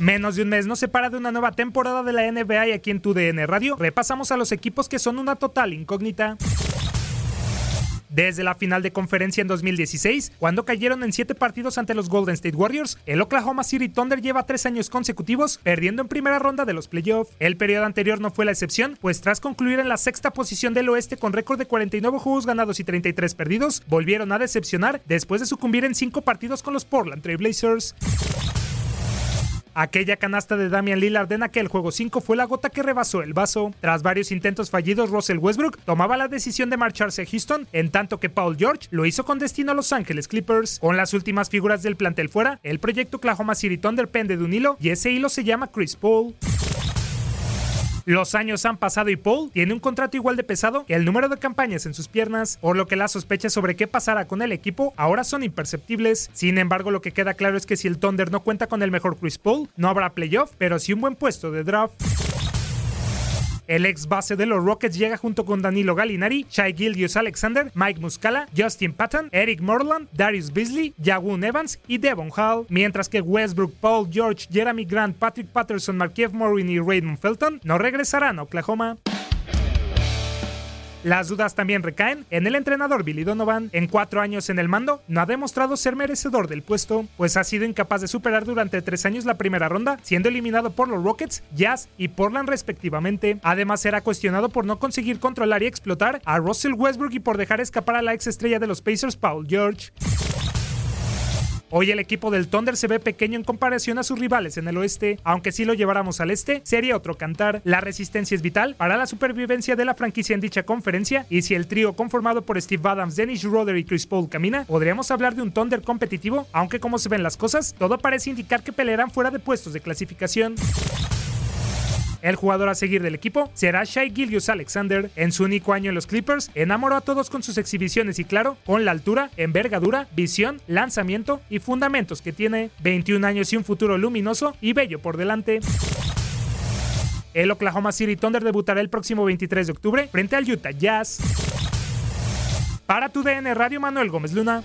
Menos de un mes nos separa de una nueva temporada de la NBA y aquí en tu DN Radio repasamos a los equipos que son una total incógnita. Desde la final de conferencia en 2016, cuando cayeron en siete partidos ante los Golden State Warriors, el Oklahoma City Thunder lleva tres años consecutivos perdiendo en primera ronda de los playoffs. El periodo anterior no fue la excepción, pues tras concluir en la sexta posición del oeste con récord de 49 juegos ganados y 33 perdidos, volvieron a decepcionar después de sucumbir en cinco partidos con los Portland Trail Blazers. Aquella canasta de Damian Lillard en aquel juego 5 fue la gota que rebasó el vaso. Tras varios intentos fallidos, Russell Westbrook tomaba la decisión de marcharse a Houston, en tanto que Paul George lo hizo con destino a Los Ángeles Clippers. Con las últimas figuras del plantel fuera, el proyecto Oklahoma City Thunder pende de un hilo y ese hilo se llama Chris Paul. Los años han pasado y Paul tiene un contrato igual de pesado el número de campañas en sus piernas, por lo que las sospechas sobre qué pasará con el equipo ahora son imperceptibles. Sin embargo, lo que queda claro es que si el Thunder no cuenta con el mejor Chris Paul, no habrá playoff, pero sí un buen puesto de draft. El ex base de los Rockets llega junto con Danilo Gallinari, Shai Gildius Alexander, Mike Muscala, Justin Patton, Eric Morland, Darius Beasley, Jawoon Evans y Devon Hall, mientras que Westbrook, Paul George, Jeremy Grant, Patrick Patterson, Markiev Morin y Raymond Felton no regresarán a Oklahoma. Las dudas también recaen en el entrenador Billy Donovan. En cuatro años en el mando, no ha demostrado ser merecedor del puesto, pues ha sido incapaz de superar durante tres años la primera ronda, siendo eliminado por los Rockets, Jazz y Portland respectivamente. Además, será cuestionado por no conseguir controlar y explotar a Russell Westbrook y por dejar escapar a la ex estrella de los Pacers, Paul George. Hoy el equipo del Thunder se ve pequeño en comparación a sus rivales en el oeste, aunque si lo lleváramos al este, sería otro cantar. La resistencia es vital para la supervivencia de la franquicia en dicha conferencia, y si el trío conformado por Steve Adams, Dennis Schroeder y Chris Paul camina, podríamos hablar de un Thunder competitivo, aunque como se ven las cosas, todo parece indicar que pelearán fuera de puestos de clasificación. El jugador a seguir del equipo será Shai Gillius Alexander. En su único año en los Clippers, enamoró a todos con sus exhibiciones y claro, con la altura, envergadura, visión, lanzamiento y fundamentos que tiene. 21 años y un futuro luminoso y bello por delante. El Oklahoma City Thunder debutará el próximo 23 de octubre frente al Utah Jazz. Para tu DN Radio Manuel Gómez Luna.